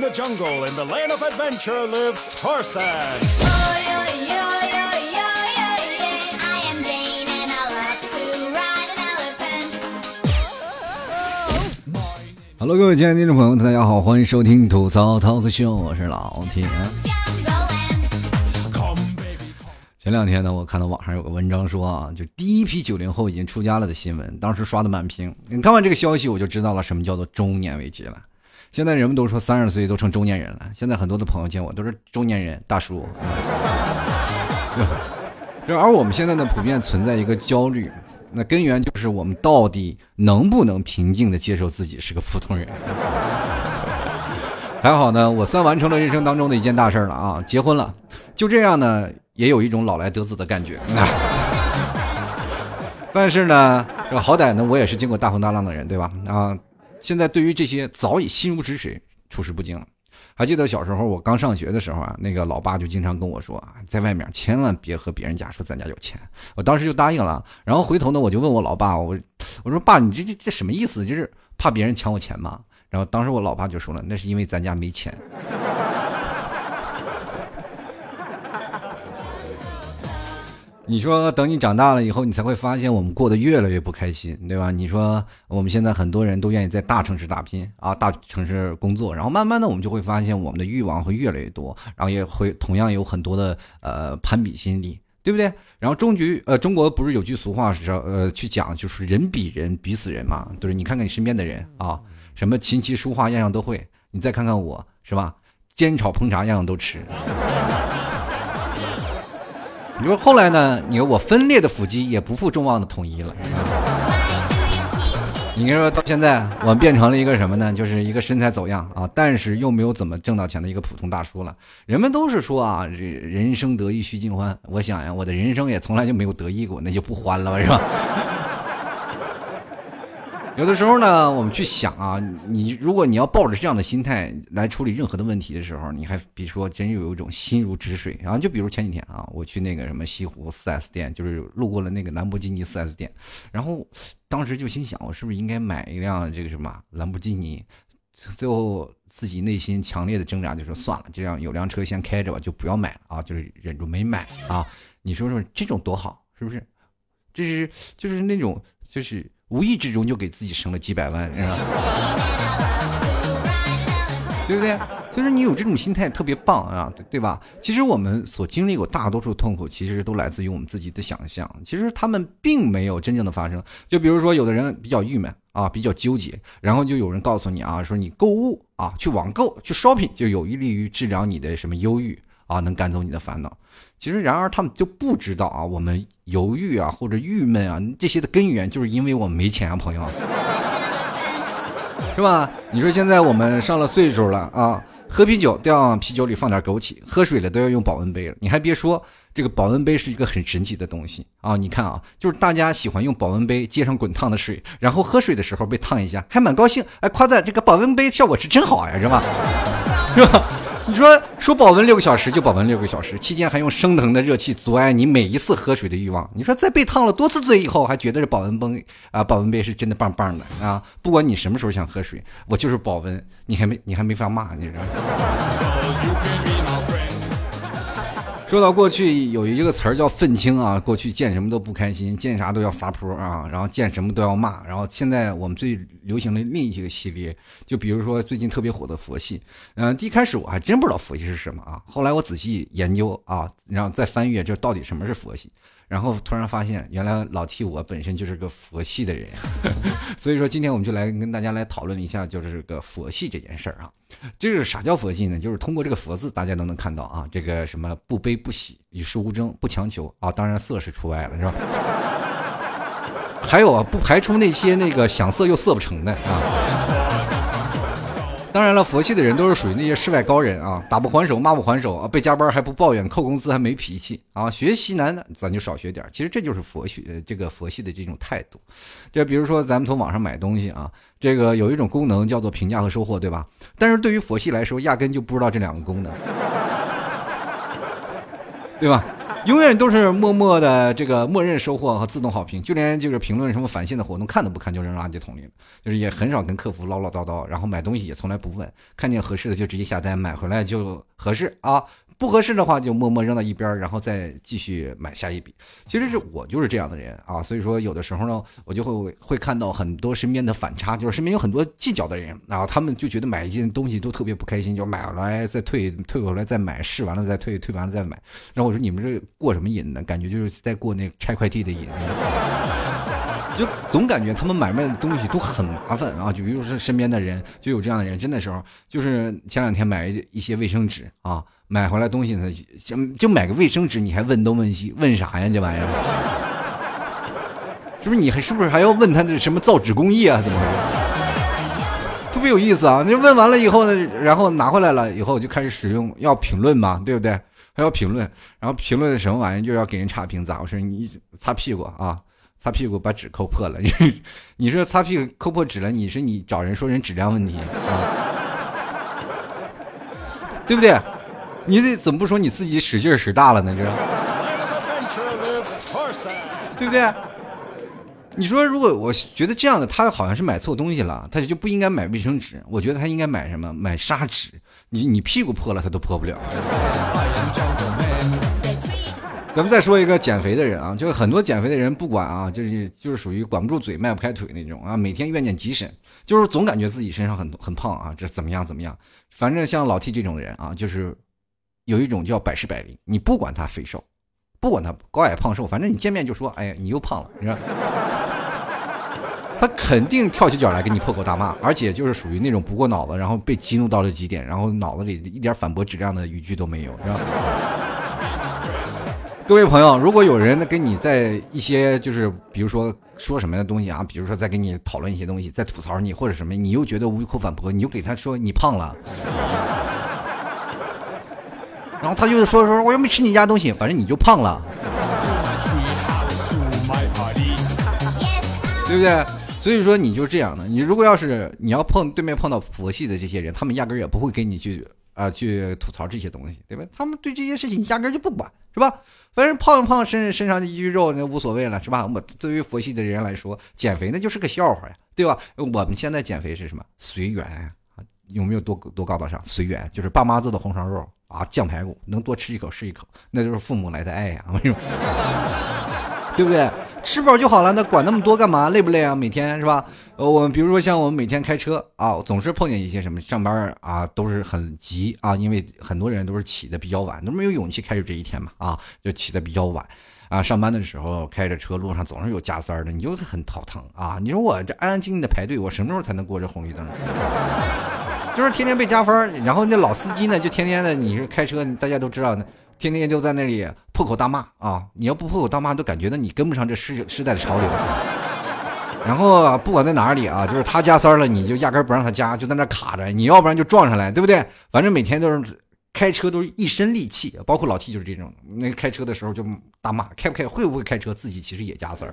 the jungle, in the land of adventure, lives Horsa 哈 Hello，各位亲爱的听众朋友，大家好，欢迎收听吐槽 Talk Show，我是老铁。前两天呢，我看到网上有个文章说啊，就第一批九零后已经出家了的新闻，当时刷的满屏。你看完这个消息，我就知道了什么叫做中年危机了。现在人们都说三十岁都成中年人了，现在很多的朋友见我都是中年人大叔。而我们现在呢，普遍存在一个焦虑，那根源就是我们到底能不能平静的接受自己是个普通人。还好呢，我算完成了人生当中的一件大事了啊，结婚了。就这样呢，也有一种老来得子的感觉。但是呢，好歹呢，我也是经过大风大浪的人，对吧？啊，现在对于这些早已心如止水、处事不惊了。还记得小时候我刚上学的时候啊，那个老爸就经常跟我说啊，在外面千万别和别人家说咱家有钱。我当时就答应了，然后回头呢，我就问我老爸，我我说爸，你这这这什么意思？就是怕别人抢我钱吗？然后当时我老爸就说了，那是因为咱家没钱。你说等你长大了以后，你才会发现我们过得越来越不开心，对吧？你说我们现在很多人都愿意在大城市打拼啊，大城市工作，然后慢慢的我们就会发现我们的欲望会越来越多，然后也会同样有很多的呃攀比心理，对不对？然后终局呃中国不是有句俗话是呃去讲就是人比人比死人嘛，就是你看看你身边的人啊，什么琴棋书画样样都会，你再看看我是吧？煎炒烹炸样样都吃。你说后来呢？你说我分裂的腹肌也不负众望的统一了。你说到现在，我变成了一个什么呢？就是一个身材走样啊，但是又没有怎么挣到钱的一个普通大叔了。人们都是说啊，人人生得意须尽欢。我想呀，我的人生也从来就没有得意过，那就不欢了吧，是吧？有的时候呢，我们去想啊，你如果你要抱着这样的心态来处理任何的问题的时候，你还比如说真有一种心如止水啊。就比如前几天啊，我去那个什么西湖 4S 店，就是路过了那个兰博基尼 4S 店，然后当时就心想，我是不是应该买一辆这个什么兰博基尼？最后自己内心强烈的挣扎，就说算了，这样有辆车先开着吧，就不要买了啊，就是忍住没买啊。你说说这种多好，是不是？这是就是那种就是。无意之中就给自己省了几百万，是吧？对不对？所以说你有这种心态特别棒啊，对对吧？其实我们所经历过大多数痛苦，其实都来自于我们自己的想象。其实他们并没有真正的发生。就比如说，有的人比较郁闷啊，比较纠结，然后就有人告诉你啊，说你购物啊，去网购去 shopping 就有利于治疗你的什么忧郁啊，能赶走你的烦恼。其实，然而他们就不知道啊，我们犹豫啊或者郁闷啊这些的根源，就是因为我们没钱啊，朋友，是吧？你说现在我们上了岁数了啊，喝啤酒都要啤酒里放点枸杞，喝水了都要用保温杯了。你还别说，这个保温杯是一个很神奇的东西啊！你看啊，就是大家喜欢用保温杯接上滚烫的水，然后喝水的时候被烫一下，还蛮高兴，哎，夸赞这个保温杯效果是真好呀，是吧？是吧？你说说保温六个小时就保温六个小时，期间还用升腾的热气阻碍你每一次喝水的欲望。你说在被烫了多次嘴以后，还觉得这保温杯啊，保温杯是真的棒棒的啊！不管你什么时候想喝水，我就是保温，你还没你还没法骂，你知道？说到过去有一个词儿叫愤青啊，过去见什么都不开心，见啥都要撒泼啊，然后见什么都要骂，然后现在我们最流行的另一个系列，就比如说最近特别火的佛系，嗯、一开始我还真不知道佛系是什么啊，后来我仔细研究啊，然后再翻阅这到底什么是佛系，然后突然发现原来老 T 我本身就是个佛系的人，所以说今天我们就来跟大家来讨论一下，就是这个佛系这件事儿啊。这个啥叫佛系呢？就是通过这个“佛”字，大家都能看到啊，这个什么不悲不喜，与世无争，不强求啊，当然色是除外了，是吧？还有啊，不排除那些那个想色又色不成的啊。当然了，佛系的人都是属于那些世外高人啊，打不还手，骂不还手啊，被加班还不抱怨，扣工资还没脾气啊。学习难的咱就少学点其实这就是佛系这个佛系的这种态度。就比如说咱们从网上买东西啊，这个有一种功能叫做评价和收货，对吧？但是对于佛系来说，压根就不知道这两个功能，对吧？永远都是默默的这个默认收货和自动好评，就连就是评论什么返现的活动看都不看就扔垃圾桶里了，就是也很少跟客服唠唠叨叨，然后买东西也从来不问，看见合适的就直接下单，买回来就合适啊。不合适的话就默默扔到一边，然后再继续买下一笔。其实是我就是这样的人啊，所以说有的时候呢，我就会会看到很多身边的反差，就是身边有很多计较的人啊，他们就觉得买一件东西都特别不开心，就买来再退，退回来再买，试完了再退，退完了再买。然后我说你们这过什么瘾呢？感觉就是在过那拆快递的瘾。就总感觉他们买卖的东西都很麻烦啊！就比如说身边的人就有这样的人，真的时候就是前两天买一些卫生纸啊，买回来东西呢，想就买个卫生纸，你还问东问西，问啥呀？这玩意儿，是不是你还是不是还要问他的什么造纸工艺啊？怎么回事？特别有意思啊！你问完了以后呢，然后拿回来了以后就开始使用，要评论嘛，对不对？还要评论，然后评论什么玩意儿就要给人差评，咋回事？你擦屁股啊？擦屁股把纸抠破了，你说擦屁股抠破纸了，你是你找人说人质量问题 啊，对不对？你得怎么不说你自己使劲使大了呢？这，对不对？你说如果我觉得这样的他好像是买错东西了，他就不应该买卫生纸，我觉得他应该买什么？买砂纸。你你屁股破了他都破不了。咱们再说一个减肥的人啊，就是很多减肥的人不管啊，就是就是属于管不住嘴迈不开腿那种啊，每天怨念极深，就是总感觉自己身上很很胖啊，这怎么样怎么样？反正像老 T 这种人啊，就是有一种叫百试百灵，你不管他肥瘦，不管他高矮胖瘦，反正你见面就说，哎呀，你又胖了，你知道？他肯定跳起脚来给你破口大骂，而且就是属于那种不过脑子，然后被激怒到了极点，然后脑子里一点反驳质量的语句都没有，知道？各位朋友，如果有人跟你在一些就是比如说说什么的东西啊，比如说在跟你讨论一些东西，在吐槽你或者什么，你又觉得无口反驳，你就给他说你胖了，然后他就说说我又没吃你家东西，反正你就胖了，对不对？所以说你就这样的，你如果要是你要碰对面碰到佛系的这些人，他们压根儿也不会跟你去啊去吐槽这些东西，对吧？他们对这些事情压根就不管，是吧？反正胖不胖身身上的一具肉那无所谓了，是吧？我对于佛系的人来说，减肥那就是个笑话呀，对吧？我们现在减肥是什么？随缘啊，有没有多多高大上？随缘就是爸妈做的红烧肉啊，酱排骨，能多吃一口是一口，那就是父母来的爱呀，为什么？对不对？吃饱就好了，那管那么多干嘛？累不累啊？每天是吧？呃，我比如说像我们每天开车啊，总是碰见一些什么上班啊，都是很急啊，因为很多人都是起的比较晚，都没有勇气开始这一天嘛啊，就起的比较晚啊。上班的时候开着车，路上总是有加塞的，你就很头疼啊。你说我这安安静静的排队，我什么时候才能过这红绿灯？就是天天被加分，然后那老司机呢，就天天的，你是开车，大家都知道呢。天天就在那里破口大骂啊！你要不破口大骂，都感觉到你跟不上这时时代的潮流。然后不管在哪里啊，就是他加塞了，你就压根不让他加，就在那卡着。你要不然就撞上来，对不对？反正每天都是开车都是一身戾气，包括老 T 就是这种。那开车的时候就大骂，开不开会不会开车，自己其实也加塞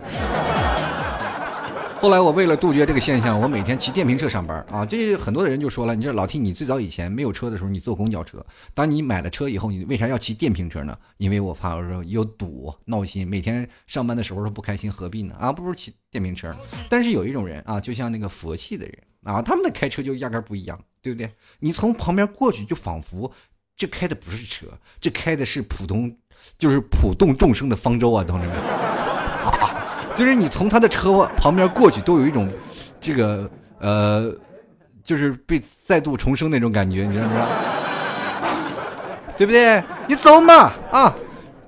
后来我为了杜绝这个现象，我每天骑电瓶车上班啊。这很多的人就说了：“你这老 T，你最早以前没有车的时候，你坐公交车。当你买了车以后，你为啥要骑电瓶车呢？因为我怕说有堵闹心，每天上班的时候都不开心，何必呢？啊，不如骑电瓶车。但是有一种人啊，就像那个佛系的人啊，他们的开车就压根儿不一样，对不对？你从旁边过去，就仿佛这开的不是车，这开的是普通，就是普度众生的方舟啊，同志们。”就是你从他的车旁边过去，都有一种，这个呃，就是被再度重生那种感觉，你知道吗？对不对？你走嘛，啊，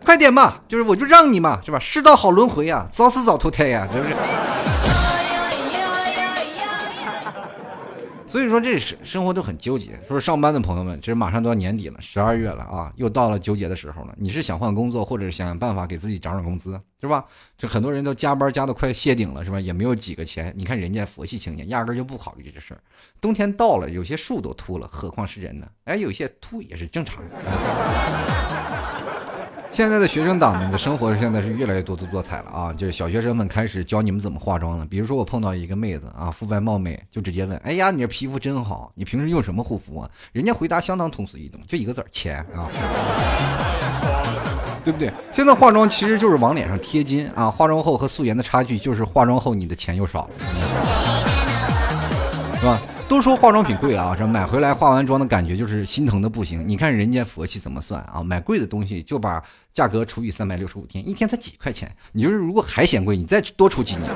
快点嘛，就是我就让你嘛，是吧？世道好轮回呀，早死早投胎呀，是不是？所以说，这生生活都很纠结。说上班的朋友们，其实马上都要年底了，十二月了啊，又到了纠结的时候了。你是想换工作，或者是想办法给自己涨涨工资，是吧？这很多人都加班加的快谢顶了，是吧？也没有几个钱。你看人家佛系青年，压根就不考虑这事儿。冬天到了，有些树都秃了，何况是人呢？哎，有些秃也是正常的。现在的学生党们的生活现在是越来越多姿多彩了啊！就是小学生们开始教你们怎么化妆了。比如说我碰到一个妹子啊，肤白貌美，就直接问：“哎呀，你这皮肤真好，你平时用什么护肤啊？”人家回答相当通俗易懂，就一个字儿：钱啊。对不对？现在化妆其实就是往脸上贴金啊，化妆后和素颜的差距就是化妆后你的钱又少了，是吧？都说化妆品贵啊，这买回来化完妆的感觉就是心疼的不行。你看人家佛系怎么算啊？买贵的东西就把价格除以三百六十五天，一天才几块钱。你就是如果还嫌贵，你再多出几年，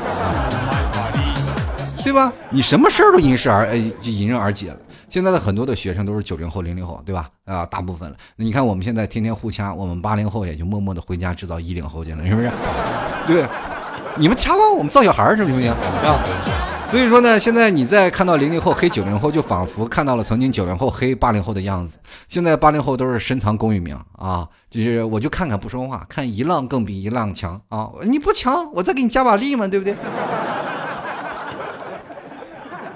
对吧？你什么事儿都因事而呃迎刃而解了。现在的很多的学生都是九零后、零零后，对吧？啊，大部分了。那你看我们现在天天互掐，我们八零后也就默默的回家制造一零后去了，是不是？对，你们掐光，我们造小孩儿，行不行？啊。所以说呢，现在你再看到零零后黑九零后，就仿佛看到了曾经九零后黑八零后的样子。现在八零后都是深藏功与名啊，就是我就看看不说话，看一浪更比一浪强啊！你不强，我再给你加把力嘛，对不对？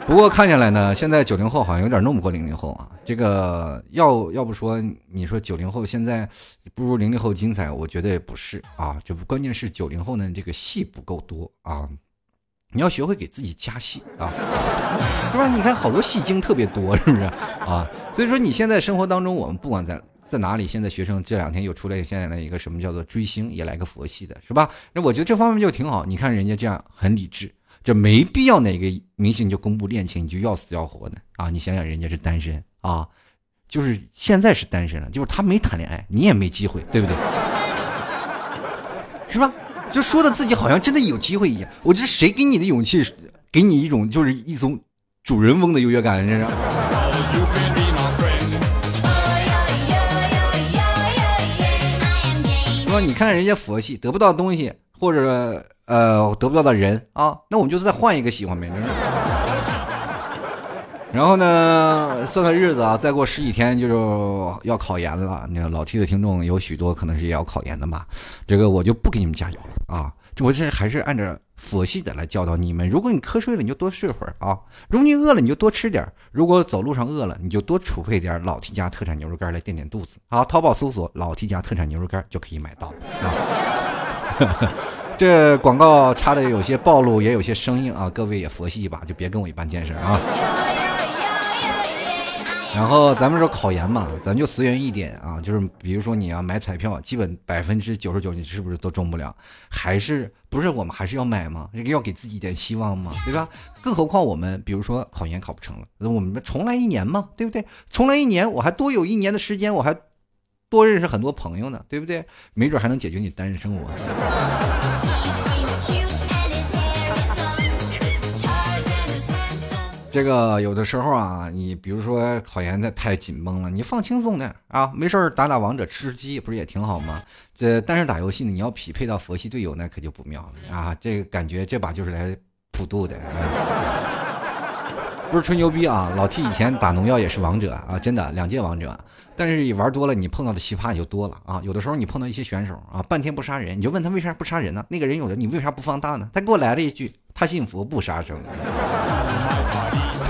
不过看下来呢，现在九零后好像有点弄不过零零后啊。这个要要不说你说九零后现在不如零零后精彩，我觉得也不是啊。就关键是九零后呢，这个戏不够多啊。你要学会给自己加戏啊，是吧？你看好多戏精特别多，是不是啊？所以说你现在生活当中，我们不管在在哪里，现在学生这两天又出来现在的一个什么叫做追星，也来个佛系的，是吧？那我觉得这方面就挺好。你看人家这样很理智，这没必要哪个明星就公布恋情，你就要死要活的啊！你想想人家是单身啊，就是现在是单身了，就是他没谈恋爱，你也没机会，对不对？是吧？就说的自己好像真的有机会一样，我这谁给你的勇气，给你一种就是一种主人翁的优越感，这是。说你看人家佛系得不到东西，或者呃得不到的人啊，那我们就再换一个喜欢呗。然后呢，算算日子啊，再过十几天就要考研了。那个老 T 的听众有许多可能是也要考研的嘛？这个我就不给你们加油了啊！这我这还是按照佛系的来教导你们。如果你瞌睡了，你就多睡会儿啊；如果你饿了，你就多吃点；如果走路上饿了，你就多储备点老 T 家特产牛肉干来垫垫肚子。好，淘宝搜索老 T 家特产牛肉干就可以买到啊。这广告插的有些暴露，也有些生硬啊，各位也佛系一把，就别跟我一般见识啊。然后咱们说考研嘛，咱就随缘一点啊，就是比如说你要买彩票，基本百分之九十九你是不是都中不了？还是不是我们还是要买吗？这个要给自己一点希望嘛，对吧？更何况我们比如说考研考不成了，那我们重来一年嘛，对不对？重来一年，我还多有一年的时间，我还多认识很多朋友呢，对不对？没准还能解决你单身生活。这个有的时候啊，你比如说考研的太紧绷了，你放轻松点啊，没事打打王者吃吃鸡，不是也挺好吗？这但是打游戏呢，你要匹配到佛系队友，那可就不妙了啊！这个感觉这把就是来普渡的，不是吹牛逼啊！老 T 以前打农药也是王者啊，真的两届王者，但是你玩多了，你碰到的奇葩也就多了啊。有的时候你碰到一些选手啊，半天不杀人，你就问他为啥不杀人呢？那个人有的你为啥不放大呢？他给我来了一句：他信佛不杀生。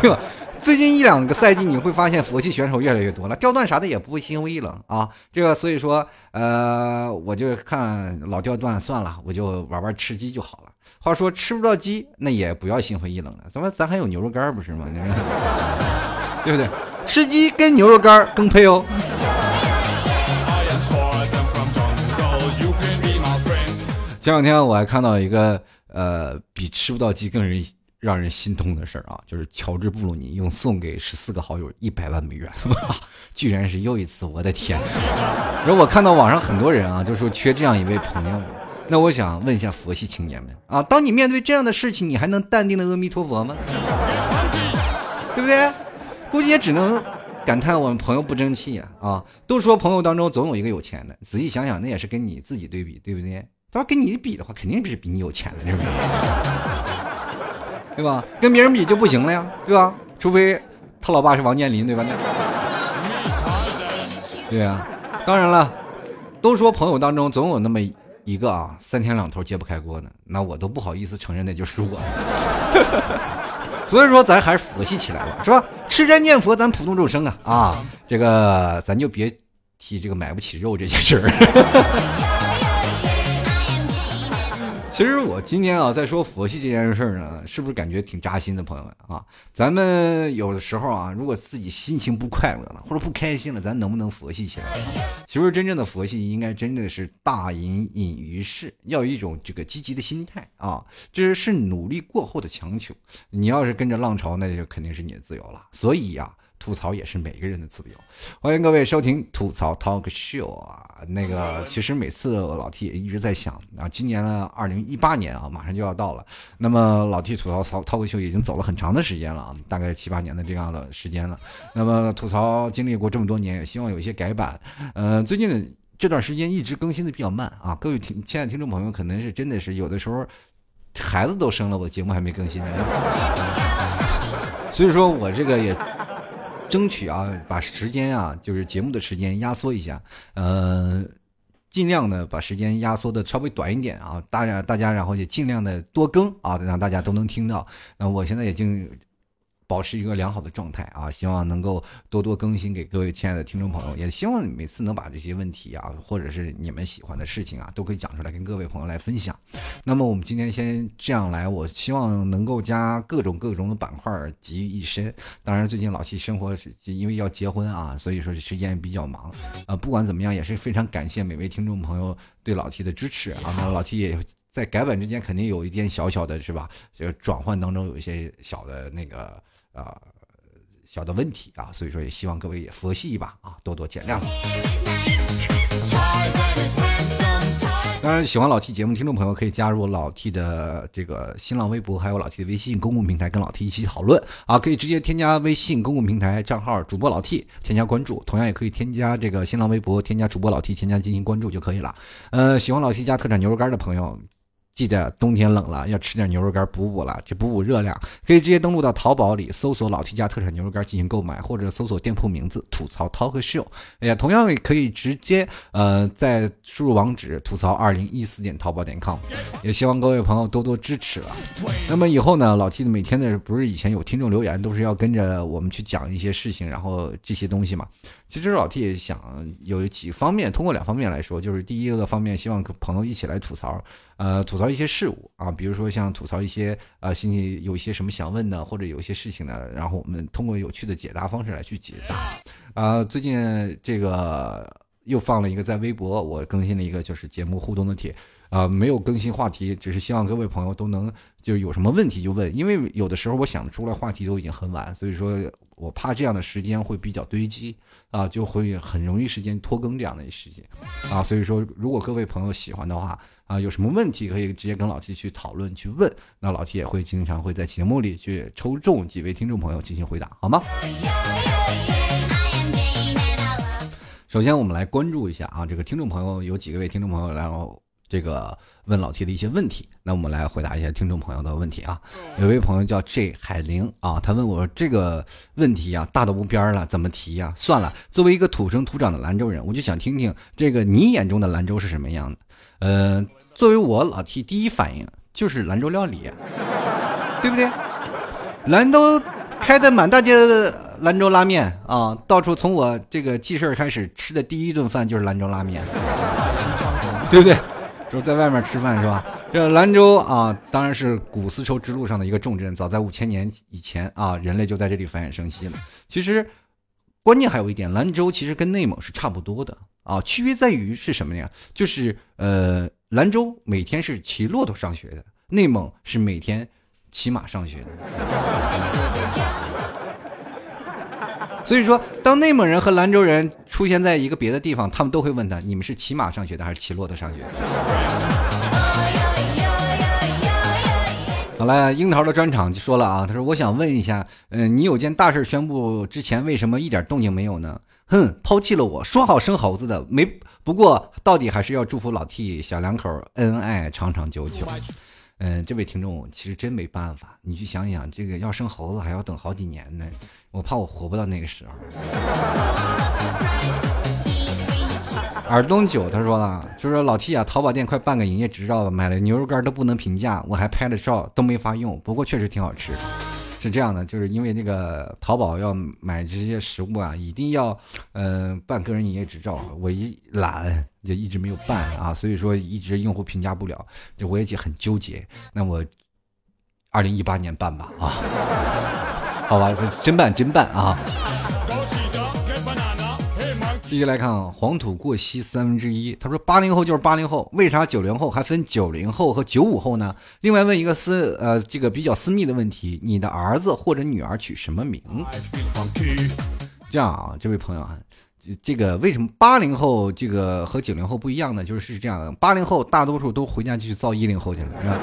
对吧？最近一两个赛季，你会发现佛系选手越来越多了，掉段啥的也不会心灰意冷啊。这个所以说，呃，我就看老掉段算了，我就玩玩吃鸡就好了。话说吃不到鸡，那也不要心灰意冷了，咱们咱还有牛肉干不是吗？对不对？吃鸡跟牛肉干更配哦。前两天我还看到一个，呃，比吃不到鸡更人。让人心痛的事儿啊，就是乔治布鲁尼用送给十四个好友一百万美元，居然是又一次，我的天！然后我看到网上很多人啊，就说缺这样一位朋友。那我想问一下佛系青年们啊，当你面对这样的事情，你还能淡定的阿弥陀佛吗？对不对？估计也只能感叹我们朋友不争气啊！啊，都说朋友当中总有一个有钱的，仔细想想，那也是跟你自己对比，对不对？他说跟你比的话，肯定是比你有钱的，是不是？对吧？跟别人比就不行了呀，对吧？除非他老爸是王健林，对吧？对呀，当然了，都说朋友当中总有那么一个啊，三天两头揭不开锅的，那我都不好意思承认那就是我。所以说，咱还是佛系起来吧，是吧？吃斋念佛，咱普通众生啊啊，这个咱就别提这个买不起肉这件事儿。其实我今天啊，在说佛系这件事儿呢，是不是感觉挺扎心的，朋友们啊？咱们有的时候啊，如果自己心情不快乐了，或者不开心了，咱能不能佛系起来？其实真正的佛系，应该真的是大隐隐于市，要有一种这个积极的心态啊，这是努力过后的强求。你要是跟着浪潮，那就肯定是你的自由了。所以呀。吐槽也是每个人的自由，欢迎各位收听吐槽 Talk Show 啊！那个其实每次老 T 也一直在想啊，今年呢二零一八年啊，马上就要到了。那么老 T 吐槽 Talk Show 已经走了很长的时间了啊，大概七八年的这样的时间了。那么吐槽经历过这么多年，也希望有一些改版。嗯，最近这段时间一直更新的比较慢啊，各位听亲爱的听众朋友，可能是真的是有的时候孩子都生了，我节目还没更新呢。所以说我这个也。争取啊，把时间啊，就是节目的时间压缩一下，呃，尽量的把时间压缩的稍微短一点啊，大家大家然后也尽量的多更啊，让大家都能听到。那我现在已经。保持一个良好的状态啊，希望能够多多更新给各位亲爱的听众朋友，也希望每次能把这些问题啊，或者是你们喜欢的事情啊，都可以讲出来跟各位朋友来分享。那么我们今天先这样来，我希望能够加各种各种的板块集于一身。当然，最近老七生活是因为要结婚啊，所以说时间比较忙啊。不管怎么样，也是非常感谢每位听众朋友对老 T 的支持啊。那老 T 也在改版之间肯定有一点小小的，是吧？这个转换当中有一些小的那个。啊，小的问题啊，所以说也希望各位也佛系一把啊，多多见谅。当然，喜欢老 T 节目听众朋友可以加入老 T 的这个新浪微博，还有老 T 的微信公共平台，跟老 T 一起讨论啊。可以直接添加微信公共平台账号主播老 T，添加关注。同样也可以添加这个新浪微博，添加主播老 T，添加进行关注就可以了。呃，喜欢老 T 家特产牛肉干的朋友。记得冬天冷了，要吃点牛肉干补补了，就补补热量。可以直接登录到淘宝里搜索“老 T 家特产牛肉干”进行购买，或者搜索店铺名字“吐槽 Talk Show”。哎呀，同样也可以直接呃在输入网址“吐槽二零一四点淘宝点 com”。也希望各位朋友多多支持了。那么以后呢，老 T 每天的不是以前有听众留言，都是要跟着我们去讲一些事情，然后这些东西嘛。其实老 T 也想有几方面，通过两方面来说，就是第一个方面，希望跟朋友一起来吐槽。呃，吐槽一些事物啊，比如说像吐槽一些呃，心里有一些什么想问的，或者有一些事情呢，然后我们通过有趣的解答方式来去解答。啊，最近这个又放了一个在微博，我更新了一个就是节目互动的帖，啊，没有更新话题，只是希望各位朋友都能就有什么问题就问，因为有的时候我想出来话题都已经很晚，所以说我怕这样的时间会比较堆积啊，就会很容易时间拖更这样的事情啊，所以说如果各位朋友喜欢的话。啊，有什么问题可以直接跟老 T 去讨论去问，那老 T 也会经常会在节目里去抽中几位听众朋友进行回答，好吗？首先，我们来关注一下啊，这个听众朋友有几个位听众朋友，然后这个问老 T 的一些问题，那我们来回答一下听众朋友的问题啊。有位朋友叫 J 海玲啊，他问我这个问题啊，大的无边了，怎么提呀？算了，作为一个土生土长的兰州人，我就想听听这个你眼中的兰州是什么样的。呃，作为我老 T，第一反应就是兰州料理，对不对？兰州开的满大街的兰州拉面啊，到处从我这个记事开始吃的第一顿饭就是兰州拉面，对不对？就在外面吃饭是吧？这兰州啊，当然是古丝绸之路上的一个重镇，早在五千年以前啊，人类就在这里繁衍生息了。其实，关键还有一点，兰州其实跟内蒙是差不多的。啊，区别在于是什么呀？就是呃，兰州每天是骑骆驼上学的，内蒙是每天骑马上学的。所以说，当内蒙人和兰州人出现在一个别的地方，他们都会问他：你们是骑马上学的还是骑骆驼上学？好了，樱桃的专场就说了啊，他说：“我想问一下，嗯，你有件大事宣布之前，为什么一点动静没有呢？”哼，抛弃了我，说好生猴子的没。不过到底还是要祝福老 T 小两口恩爱长长久久。嗯，这位听众其实真没办法，你去想想，这个要生猴子还要等好几年呢，我怕我活不到那个时候。耳东九他说了，就说老 T 啊，淘宝店快办个营业执照了，买了牛肉干都不能评价，我还拍了照都没法用，不过确实挺好吃。是这样的，就是因为那个淘宝要买这些食物啊，一定要呃办个人营业执照，我一懒也一直没有办啊，所以说一直用户评价不了，就我也很纠结。那我二零一八年办吧啊，好吧，真办真办啊。继续来看啊，黄土过膝三分之一。他说八零后就是八零后，为啥九零后还分九零后和九五后呢？另外问一个私呃这个比较私密的问题，你的儿子或者女儿取什么名？这样啊，这位朋友啊，这个为什么八零后这个和九零后不一样呢？就是是这样的，八零后大多数都回家去造一零后去了，是吧？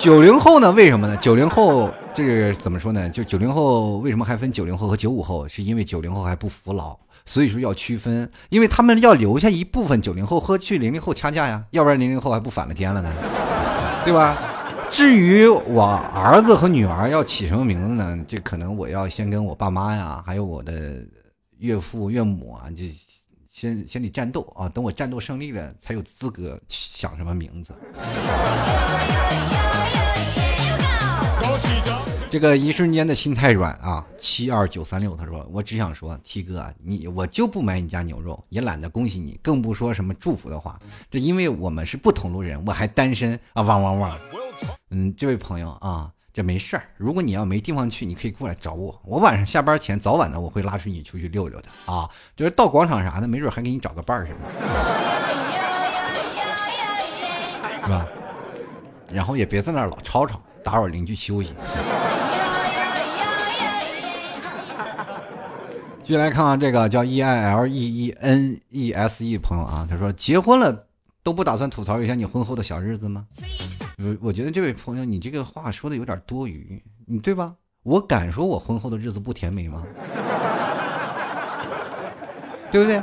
九零后呢？为什么呢？九零后这是怎么说呢？就九零后为什么还分九零后和九五后？是因为九零后还不服老。所以说要区分，因为他们要留下一部分九零后和去零零后掐架呀，要不然零零后还不反了天了呢，对吧？至于我儿子和女儿要起什么名字呢？这可能我要先跟我爸妈呀，还有我的岳父岳母啊，就先先得战斗啊，等我战斗胜利了，才有资格想什么名字。这个一瞬间的心太软啊！七二九三六，他说：“我只想说，T 哥，你我就不买你家牛肉，也懒得恭喜你，更不说什么祝福的话。这因为我们是不同路人，我还单身啊！汪汪汪！嗯，这位朋友啊，这没事儿。如果你要没地方去，你可以过来找我。我晚上下班前早晚呢，我会拉出你出去溜溜的啊。就是到广场啥的，没准还给你找个伴儿什么，是吧？然后也别在那儿老吵吵，打扰邻居休息。”继续来看看这个叫 E I L E E N E S E 朋友啊，他说结婚了都不打算吐槽一下你婚后的小日子吗？我我觉得这位朋友你这个话说的有点多余，你对吧？我敢说我婚后的日子不甜美吗？对不对？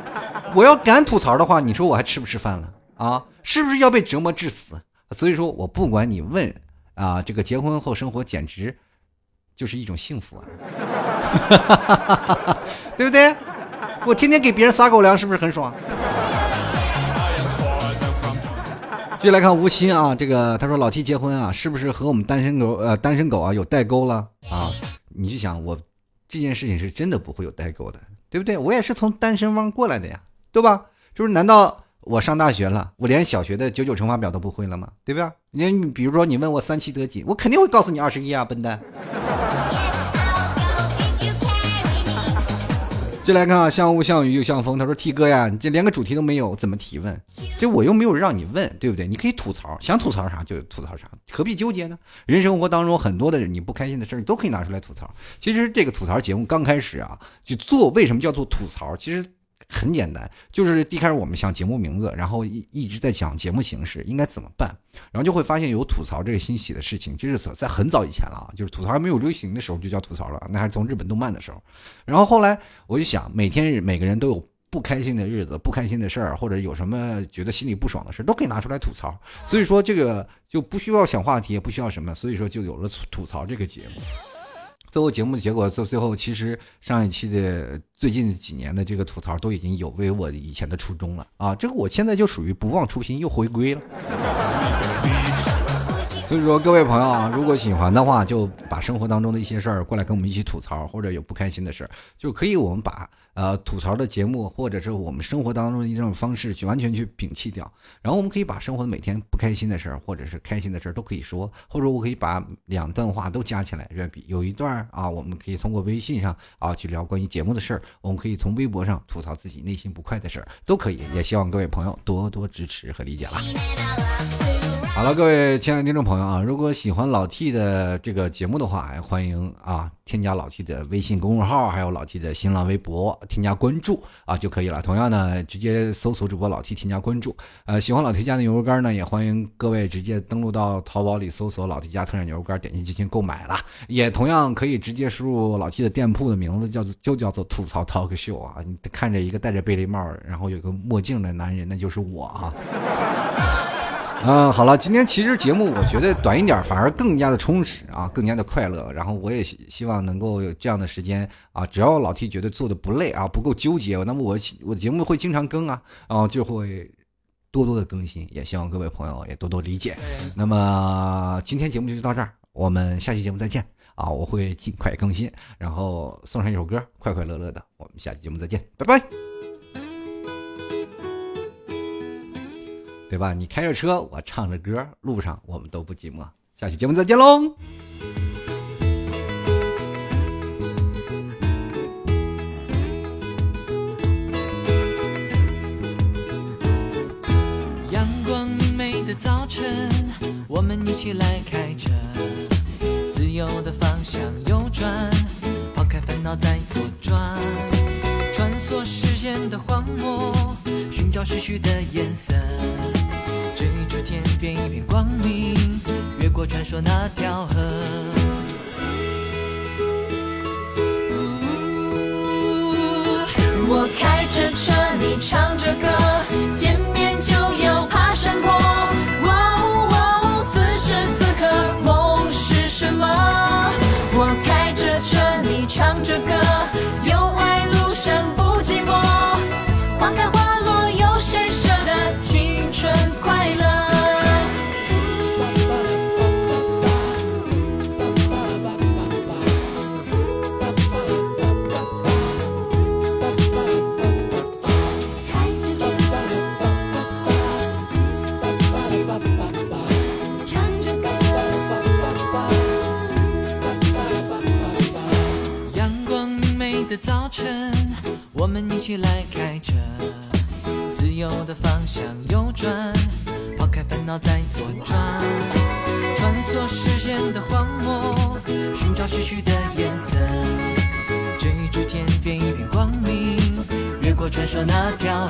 我要敢吐槽的话，你说我还吃不吃饭了啊？是不是要被折磨致死？所以说我不管你问啊，这个结婚后生活简直就是一种幸福啊！对不对？我天天给别人撒狗粮，是不是很爽？继续来看吴昕啊，这个他说老 T 结婚啊，是不是和我们单身狗呃单身狗啊有代沟了啊？你就想我这件事情是真的不会有代沟的，对不对？我也是从单身汪过来的呀，对吧？就是难道我上大学了，我连小学的九九乘法表都不会了吗？对吧？你比如说你问我三七得几，我肯定会告诉你二十一啊，笨蛋。进来看啊，像雾像雨又像风。他说：“T 哥呀，你这连个主题都没有，怎么提问？这我又没有让你问，对不对？你可以吐槽，想吐槽啥就吐槽啥，何必纠结呢？人生活当中很多的，你不开心的事儿，你都可以拿出来吐槽。其实这个吐槽节目刚开始啊，就做为什么叫做吐槽？其实。”很简单，就是一开始我们想节目名字，然后一一直在讲节目形式应该怎么办，然后就会发现有吐槽这个欣喜的事情，就是在很早以前了啊，就是吐槽还没有流行的时候就叫吐槽了，那还是从日本动漫的时候。然后后来我就想，每天每个人都有不开心的日子、不开心的事儿，或者有什么觉得心里不爽的事儿都可以拿出来吐槽。所以说这个就不需要想话题，也不需要什么，所以说就有了吐槽这个节目。最后节目的结果，最最后其实上一期的最近几年的这个吐槽都已经有违我以前的初衷了啊！这个我现在就属于不忘初心，又回归了。所以说，各位朋友啊，如果喜欢的话，就把生活当中的一些事儿过来跟我们一起吐槽，或者有不开心的事儿，就可以我们把呃吐槽的节目，或者是我们生活当中的一种方式，去完全去摒弃掉。然后我们可以把生活的每天不开心的事儿，或者是开心的事儿都可以说，或者我可以把两段话都加起来，有一段啊，我们可以通过微信上啊去聊关于节目的事儿，我们可以从微博上吐槽自己内心不快的事儿，都可以。也希望各位朋友多多支持和理解了。好了，各位亲爱的听众朋友啊，如果喜欢老 T 的这个节目的话，欢迎啊添加老 T 的微信公众号，还有老 T 的新浪微博，添加关注啊就可以了。同样呢，直接搜索主播老 T 添加关注。呃，喜欢老 T 家的牛肉干呢，也欢迎各位直接登录到淘宝里搜索老 T 家特产牛肉干，点击进行购买了。也同样可以直接输入老 T 的店铺的名字，叫做就叫做吐槽 talk show 啊。你看着一个戴着贝雷帽，然后有个墨镜的男人，那就是我啊。嗯，好了，今天其实节目我觉得短一点反而更加的充实啊，更加的快乐。然后我也希望能够有这样的时间啊，只要老 T 觉得做的不累啊，不够纠结，那么我我的节目会经常更啊，然后就会多多的更新，也希望各位朋友也多多理解。那么今天节目就到这儿，我们下期节目再见啊！我会尽快更新，然后送上一首歌，快快乐乐的。我们下期节目再见，拜拜。对吧？你开着车，我唱着歌，路上我们都不寂寞。下期节目再见喽。阳光明媚的早晨，我们一起来开车，自由的方向右转，抛开烦恼在左转，穿梭时间的荒漠，寻找失去的颜色。传说那条河。我开着车，你唱着歌。说那条